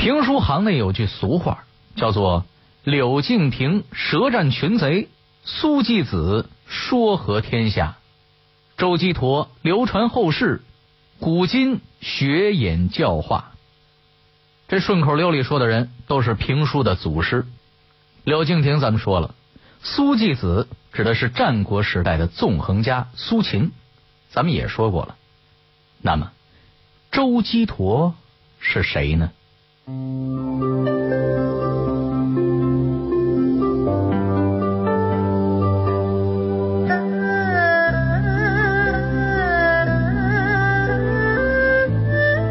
评书行内有句俗话，叫做“柳敬亭舌战群贼，苏季子说和天下，周基陀流传后世，古今学演教化”。这顺口溜里说的人都是评书的祖师。柳敬亭咱们说了，苏季子指的是战国时代的纵横家苏秦，咱们也说过了。那么，周基陀是谁呢？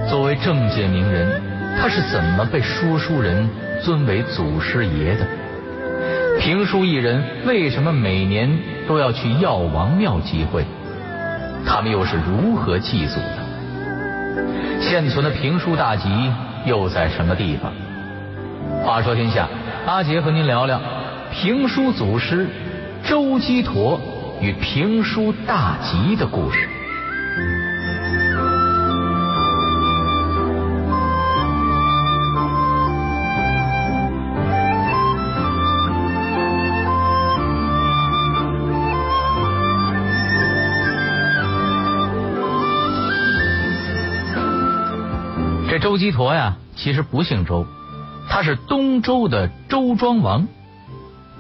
作为政界名人，他是怎么被说书人尊为祖师爷的？评书艺人为什么每年都要去药王庙集会？他们又是如何祭祖的？现存的评书大集又在什么地方？话说天下，阿杰和您聊聊评书祖师周基陀与评书大吉的故事。这周基陀呀，其实不姓周，他是东周的周庄王。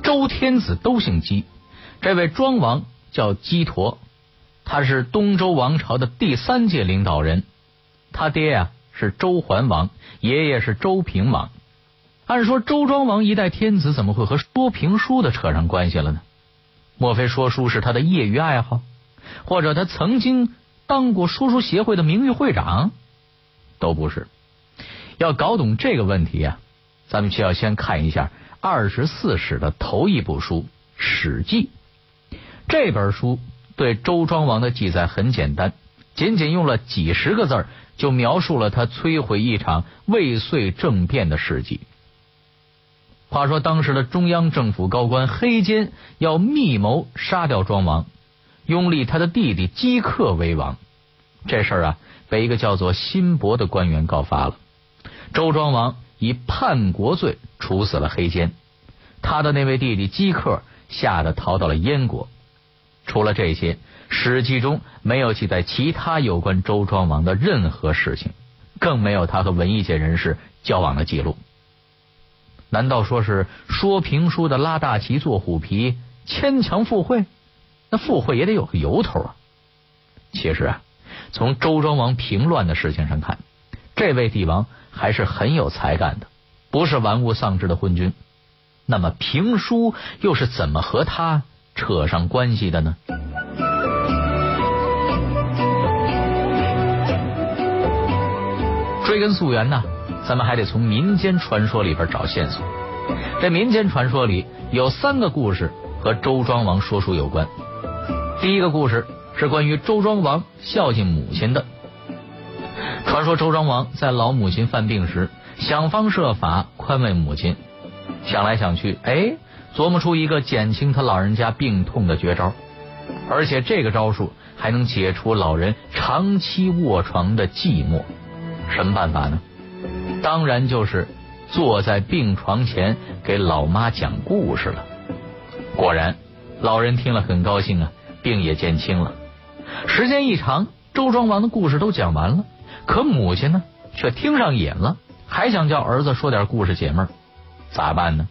周天子都姓姬，这位庄王叫姬陀，他是东周王朝的第三届领导人。他爹呀是周桓王，爷爷是周平王。按说周庄王一代天子，怎么会和说评书的扯上关系了呢？莫非说书是他的业余爱好，或者他曾经当过说书协会的名誉会长？都不是。要搞懂这个问题啊，咱们需要先看一下二十四史的头一部书《史记》。这本书对周庄王的记载很简单，仅仅用了几十个字就描述了他摧毁一场未遂政变的事迹。话说当时的中央政府高官黑坚要密谋杀掉庄王，拥立他的弟弟姬克为王。这事儿啊。被一个叫做辛伯的官员告发了，周庄王以叛国罪处死了黑坚，他的那位弟弟姬克吓得逃到了燕国。除了这些，史记中没有记载其他有关周庄王的任何事情，更没有他和文艺界人士交往的记录。难道说是说评书的拉大旗做虎皮，牵强附会？那附会也得有个由头啊！其实啊。从周庄王平乱的事情上看，这位帝王还是很有才干的，不是玩物丧志的昏君。那么评书又是怎么和他扯上关系的呢？追根溯源呢，咱们还得从民间传说里边找线索。这民间传说里有三个故事和周庄王说书有关。第一个故事。是关于周庄王孝敬母亲的传说。周庄王在老母亲犯病时，想方设法宽慰母亲，想来想去，哎，琢磨出一个减轻他老人家病痛的绝招，而且这个招数还能解除老人长期卧床的寂寞。什么办法呢？当然就是坐在病床前给老妈讲故事了。果然，老人听了很高兴啊，病也减轻了。时间一长，周庄王的故事都讲完了，可母亲呢却听上瘾了，还想叫儿子说点故事解闷儿，咋办呢？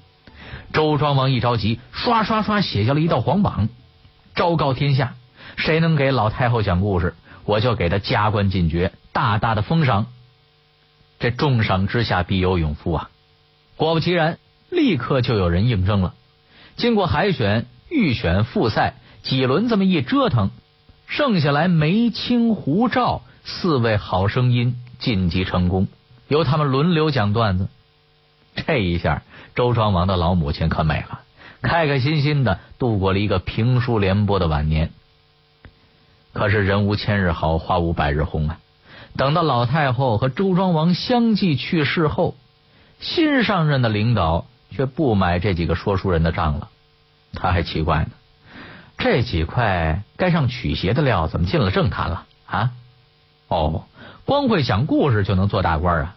周庄王一着急，刷刷刷写下了一道皇榜，昭告天下：谁能给老太后讲故事，我就给他加官进爵，大大的封赏。这重赏之下必有勇夫啊！果不其然，立刻就有人应征了。经过海选、预选、复赛几轮，这么一折腾。剩下来梅青胡赵四位好声音晋级成功，由他们轮流讲段子。这一下，周庄王的老母亲可美了，开开心心的度过了一个评书联播的晚年。可是人无千日好，花无百日红啊！等到老太后和周庄王相继去世后，新上任的领导却不买这几个说书人的账了。他还奇怪呢。这几块该上曲协的料怎么进了政坛了啊？哦，光会讲故事就能做大官啊？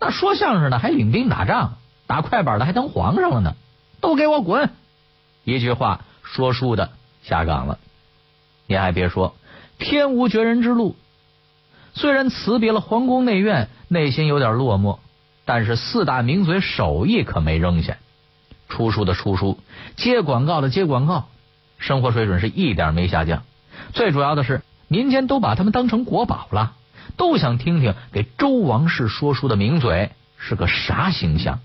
那说相声的还领兵打仗，打快板的还当皇上了呢，都给我滚！一句话说书的下岗了。你还别说，天无绝人之路。虽然辞别了皇宫内院，内心有点落寞，但是四大名嘴手艺可没扔下。出书的出书，接广告的接广告，生活水准是一点没下降。最主要的是，民间都把他们当成国宝了，都想听听给周王室说书的名嘴是个啥形象。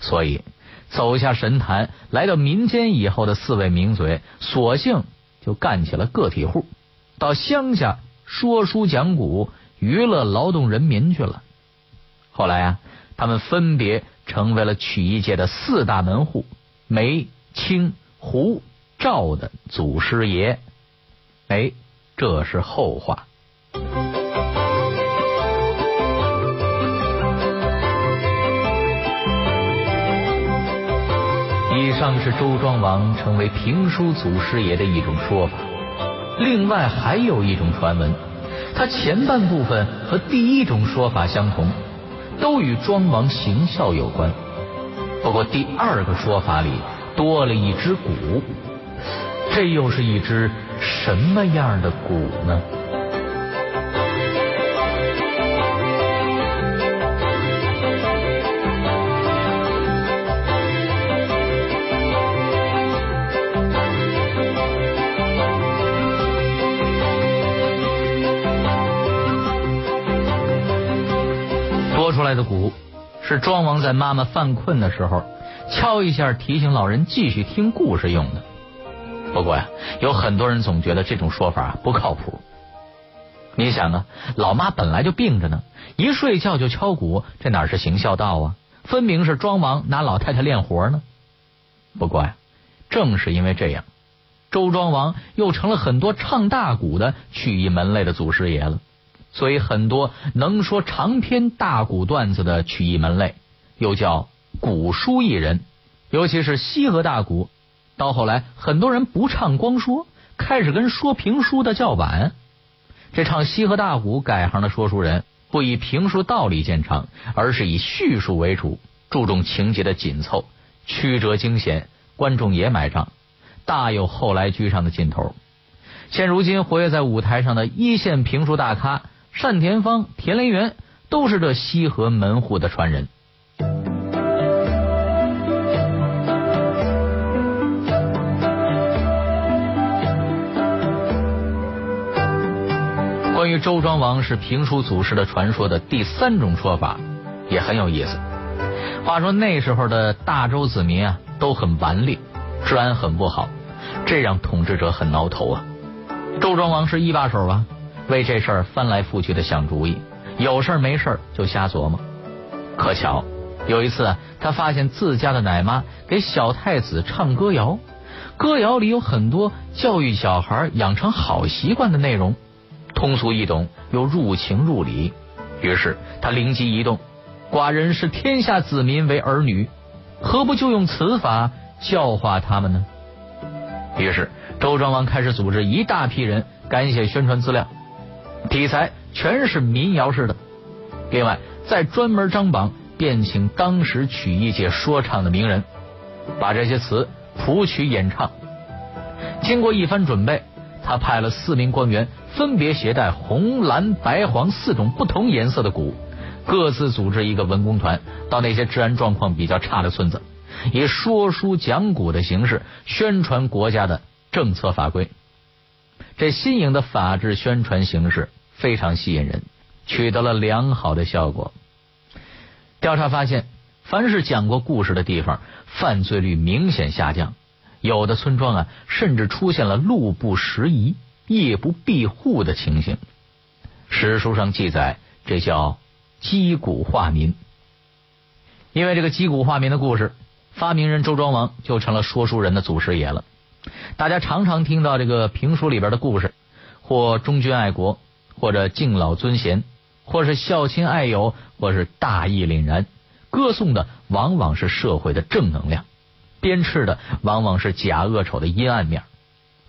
所以，走下神坛，来到民间以后的四位名嘴，索性就干起了个体户，到乡下说书讲古，娱乐劳动人民去了。后来啊，他们分别。成为了曲艺界的四大门户梅、清、胡、赵的祖师爷。哎，这是后话。以上是周庄王成为评书祖师爷的一种说法。另外还有一种传闻，它前半部分和第一种说法相同。都与庄王行孝有关，不过第二个说法里多了一只鼓，这又是一只什么样的鼓呢？出来的鼓是庄王在妈妈犯困的时候敲一下，提醒老人继续听故事用的。不过呀，有很多人总觉得这种说法不靠谱。你想啊，老妈本来就病着呢，一睡觉就敲鼓，这哪是行孝道啊？分明是庄王拿老太太练活呢。不过呀，正是因为这样，周庄王又成了很多唱大鼓的曲艺门类的祖师爷了。所以，很多能说长篇大鼓段子的曲艺门类，又叫古书艺人。尤其是西河大鼓，到后来，很多人不唱光说，开始跟说评书的叫板。这唱西河大鼓改行的说书人，不以评书道理见长，而是以叙述为主，注重情节的紧凑、曲折惊险，观众也买账，大有后来居上的劲头。现如今活跃在舞台上的一线评书大咖。单田芳、田连元都是这西河门户的传人。关于周庄王是评书祖师的传说的第三种说法也很有意思。话说那时候的大周子民啊都很顽劣，治安很不好，这让统治者很挠头啊。周庄王是一把手啊。为这事儿翻来覆去的想主意，有事儿没事儿就瞎琢磨。可巧有一次，他发现自家的奶妈给小太子唱歌谣，歌谣里有很多教育小孩养成好习惯的内容，通俗易懂又入情入理。于是他灵机一动，寡人视天下子民为儿女，何不就用此法教化他们呢？于是周庄王开始组织一大批人赶写宣传资料。题材全是民谣式的，另外再专门张榜，便请当时曲艺界说唱的名人，把这些词谱曲演唱。经过一番准备，他派了四名官员，分别携带红、蓝、白、黄四种不同颜色的鼓，各自组织一个文工团，到那些治安状况比较差的村子，以说书讲古的形式宣传国家的政策法规。这新颖的法制宣传形式非常吸引人，取得了良好的效果。调查发现，凡是讲过故事的地方，犯罪率明显下降。有的村庄啊，甚至出现了路不拾遗、夜不闭户的情形。史书上记载，这叫击鼓化民。因为这个击鼓化民的故事，发明人周庄王就成了说书人的祖师爷了。大家常常听到这个评书里边的故事，或忠君爱国，或者敬老尊贤，或是孝亲爱友，或是大义凛然，歌颂的往往是社会的正能量，鞭笞的往往是假恶丑的阴暗面。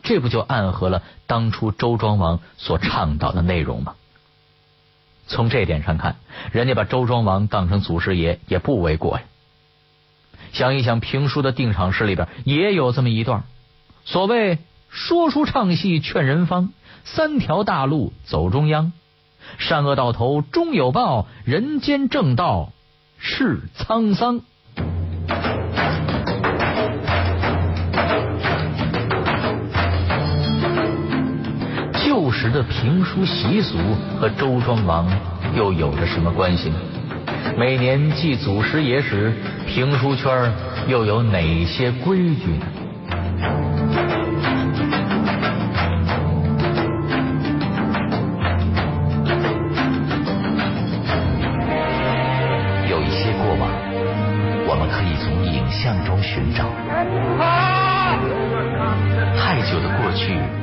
这不就暗合了当初周庄王所倡导的内容吗？从这点上看，人家把周庄王当成祖师爷也不为过呀。想一想，评书的定场诗里边也有这么一段：所谓说书唱戏劝人方，三条大路走中央，善恶到头终有报，人间正道是沧桑。时的评书习俗和周庄王又有着什么关系呢？每年祭祖师爷时，评书圈又有哪些规矩呢？有一些过往，我们可以从影像中寻找；太久的过去。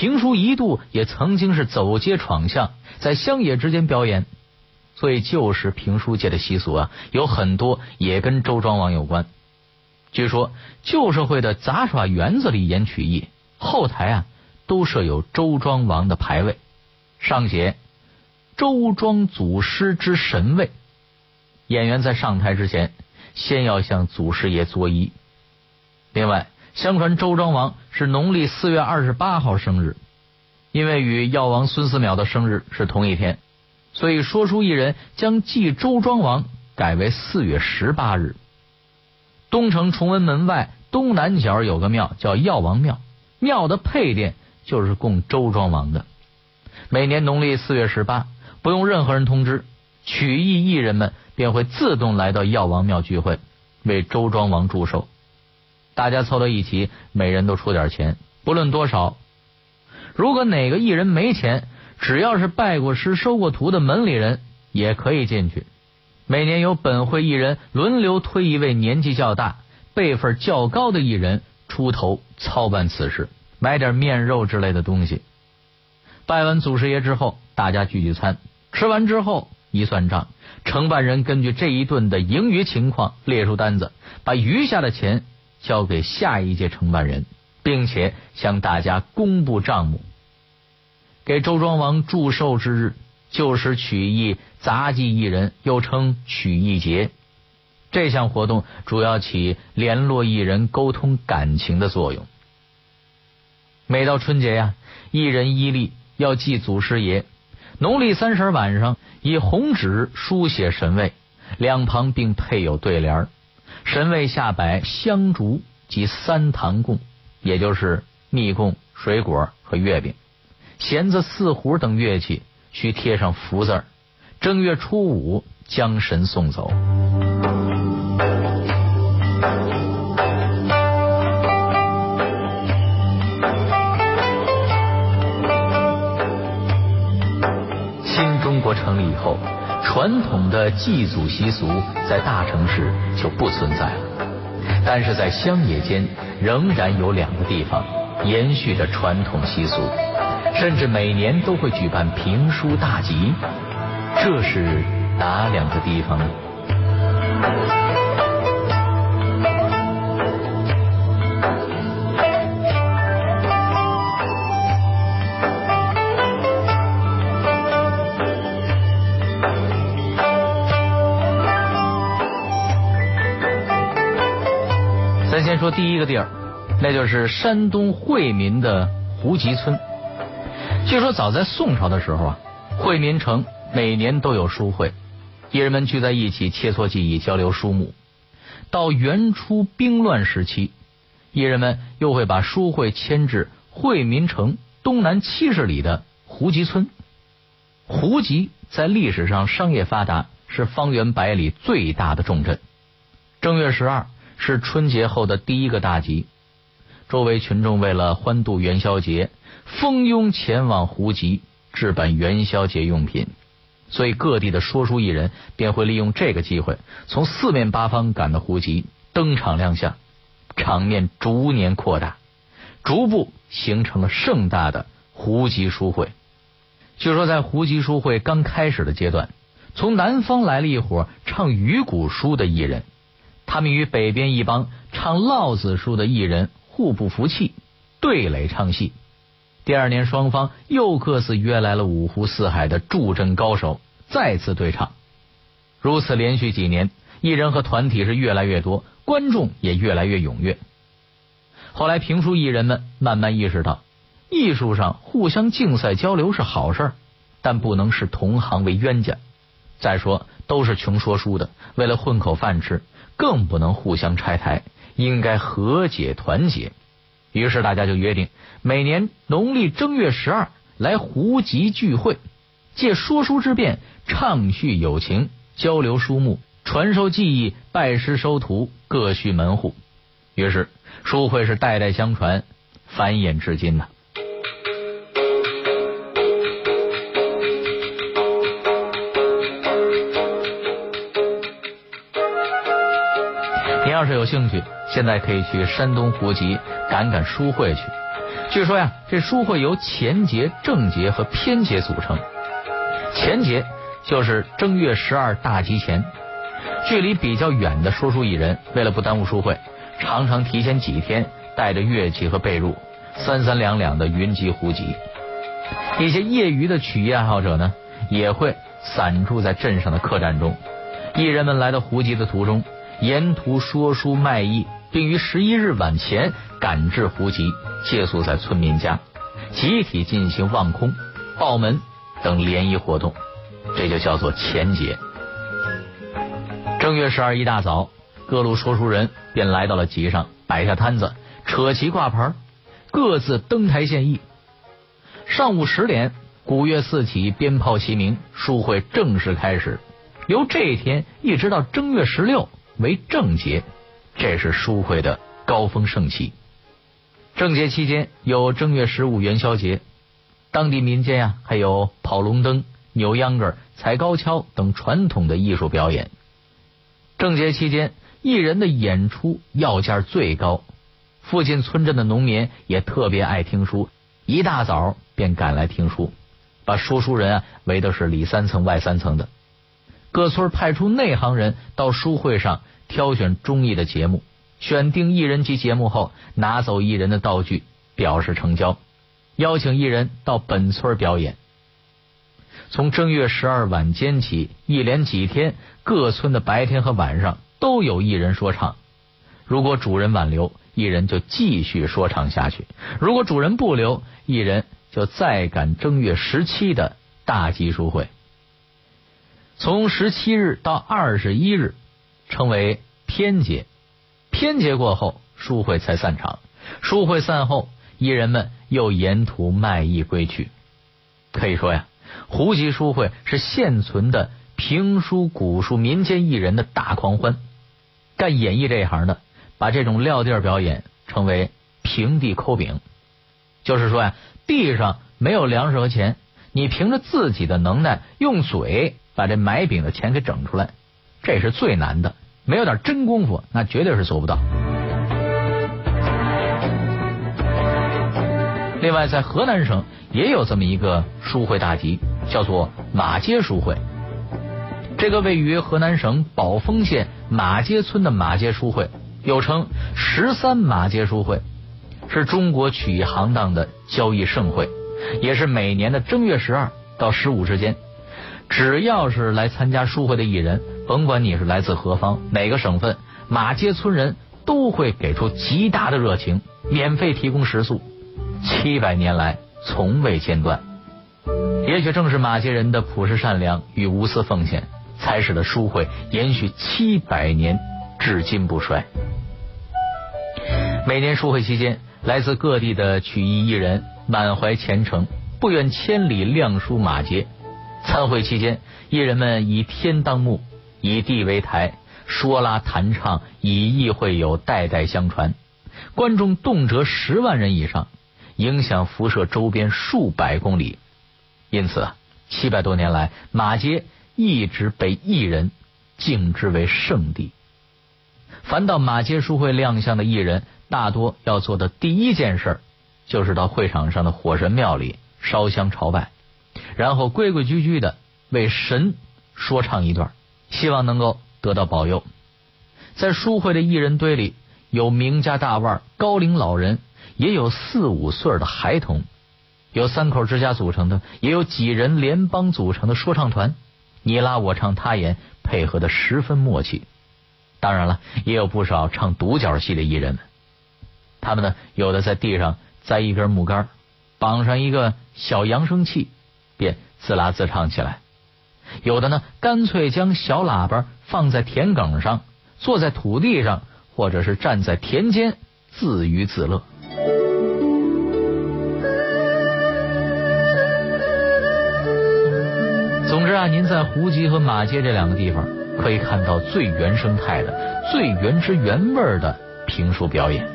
评书一度也曾经是走街闯巷，在乡野之间表演，所以旧时评书界的习俗啊，有很多也跟周庄王有关。据说旧社会的杂耍园子里演曲艺，后台啊都设有周庄王的牌位，上写“周庄祖师之神位”。演员在上台之前，先要向祖师爷作揖。另外。相传周庄王是农历四月二十八号生日，因为与药王孙思邈的生日是同一天，所以说书艺人将祭周庄王改为四月十八日。东城崇文门外东南角有个庙叫药王庙，庙的配殿就是供周庄王的。每年农历四月十八，不用任何人通知，曲艺艺人们便会自动来到药王庙聚会，为周庄王祝寿。大家凑到一起，每人都出点钱，不论多少。如果哪个艺人没钱，只要是拜过师、收过徒的门里人也可以进去。每年由本会艺人轮流推一位年纪较大、辈分较高的艺人出头操办此事，买点面肉之类的东西。拜完祖师爷之后，大家聚聚餐，吃完之后一算账，承办人根据这一顿的盈余情况列出单子，把余下的钱。交给下一届承办人，并且向大家公布账目。给周庄王祝寿之日，就是曲艺杂技艺人，又称曲艺节。这项活动主要起联络艺人、沟通感情的作用。每到春节呀，艺人伊利要祭祖师爷。农历三十晚上，以红纸书写神位，两旁并配有对联儿。神位下摆香烛及三堂供，也就是蜜供、水果和月饼，弦子、四胡等乐器需贴上福字儿。正月初五将神送走。新中国成立以后。传统的祭祖习俗在大城市就不存在了，但是在乡野间仍然有两个地方延续着传统习俗，甚至每年都会举办评书大集。这是哪两个地方呢？先说第一个地儿，那就是山东惠民的胡集村。据说早在宋朝的时候啊，惠民城每年都有书会，艺人们聚在一起切磋技艺，交流书目。到元初兵乱时期，艺人们又会把书会迁至惠民城东南七十里的胡集村。胡集在历史上商业发达，是方圆百里最大的重镇。正月十二。是春节后的第一个大集，周围群众为了欢度元宵节，蜂拥前往胡集置办元宵节用品。所以各地的说书艺人便会利用这个机会，从四面八方赶到胡集登场亮相，场面逐年扩大，逐步形成了盛大的胡集书会。据说在胡集书会刚开始的阶段，从南方来了一伙唱鱼骨书的艺人，他们与北边一帮唱烙子书的艺人互不服气，对垒唱戏。第二年，双方又各自约来了五湖四海的助阵高手，再次对唱。如此连续几年，艺人和团体是越来越多，观众也越来越踊跃。后来，评书艺人们慢慢意识到，艺术上互相竞赛交流是好事，但不能视同行为冤家。再说，都是穷说书的，为了混口饭吃，更不能互相拆台，应该和解团结。于是大家就约定，每年农历正月十二来胡集聚会，借说书之便，畅叙友情，交流书目，传授技艺，拜师收徒，各叙门户。于是书会是代代相传，繁衍至今呐。你要是有兴趣，现在可以去山东胡集赶赶书会去。据说呀，这书会由前节、正节和偏节组成。前节就是正月十二大集前，距离比较远的说书艺人，为了不耽误书会，常常提前几天带着乐器和被褥，三三两两的云集胡集。一些业余的曲艺爱好者呢，也会散住在镇上的客栈中。艺人们来到胡集的途中。沿途说书卖艺，并于十一日晚前赶至胡集，借宿在村民家，集体进行望空、报门等联谊活动，这就叫做前节。正月十二一大早，各路说书人便来到了集上，摆下摊子，扯旗挂牌，各自登台献艺。上午十点，鼓乐四起，鞭炮齐鸣，书会正式开始。由这一天一直到正月十六。为正节，这是书会的高峰盛期。正节期间有正月十五元宵节，当地民间呀还有跑龙灯、扭秧歌、踩高跷等传统的艺术表演。正节期间，艺人的演出要价最高，附近村镇的农民也特别爱听书，一大早便赶来听书，把说书人啊围的是里三层外三层的。各村派出内行人到书会上挑选中意的节目，选定艺人及节目后，拿走艺人的道具，表示成交，邀请艺人到本村表演。从正月十二晚间起，一连几天，各村的白天和晚上都有艺人说唱。如果主人挽留，艺人就继续说唱下去；如果主人不留，艺人就再赶正月十七的大集书会。从十七日到二十一日，称为偏节。偏节过后，书会才散场。书会散后，艺人们又沿途卖艺归去。可以说呀，胡集书会是现存的评书、古书、民间艺人的大狂欢。干演艺这一行的，把这种撂地表演称为平地抠饼。就是说呀，地上没有粮食和钱，你凭着自己的能耐，用嘴。把这买饼的钱给整出来，这是最难的。没有点真功夫，那绝对是做不到。另外，在河南省也有这么一个书会大集，叫做马街书会。这个位于河南省宝丰县马街村的马街书会，又称十三马街书会，是中国曲艺行当的交易盛会，也是每年的正月十二到十五之间。只要是来参加书会的艺人，甭管你是来自何方、哪个省份，马街村人都会给出极大的热情，免费提供食宿，七百年来从未间断。也许正是马街人的朴实善良与无私奉献，才使得书会延续七百年，至今不衰。每年书会期间，来自各地的曲艺艺人满怀虔诚，不远千里亮书马街。参会期间，艺人们以天当幕，以地为台，说拉弹唱，以艺会友，代代相传。观众动辄十万人以上，影响辐射周边数百公里。因此，七百多年来，马街一直被艺人敬之为圣地。凡到马街书会亮相的艺人，大多要做的第一件事，就是到会场上的火神庙里烧香朝拜，然后规规矩矩的为神说唱一段，希望能够得到保佑。在书会的艺人堆里，有名家大腕、高龄老人，也有四五岁的孩童。有三口之家组成的，也有几人联邦组成的说唱团，你拉我唱他演，配合的十分默契。当然了，也有不少唱独角戏的艺人们，他们呢，有的在地上栽一根木杆，绑上一个小扬声器，便自拉自唱起来；有的呢，干脆将小喇叭放在田埂上，坐在土地上，或者是站在田间，自娱自乐。总之啊，您在胡集和马街这两个地方可以看到最原生态的、最原汁原味的评书表演。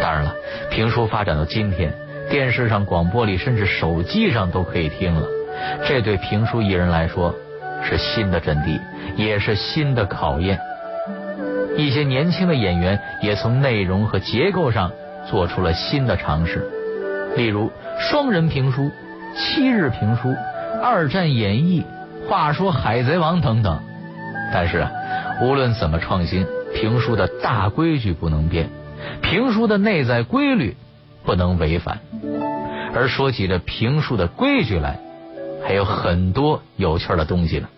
当然了，评书发展到今天，电视上、广播里，甚至手机上都可以听了。这对评书艺人来说是新的阵地，也是新的考验。一些年轻的演员也从内容和结构上做出了新的尝试，例如双人评书、七日评书。二战演绎，话说海贼王等等，但是，无论怎么创新，评书的大规矩不能变，评书的内在规律不能违反。而说起这评书的规矩来，还有很多有趣的东西呢。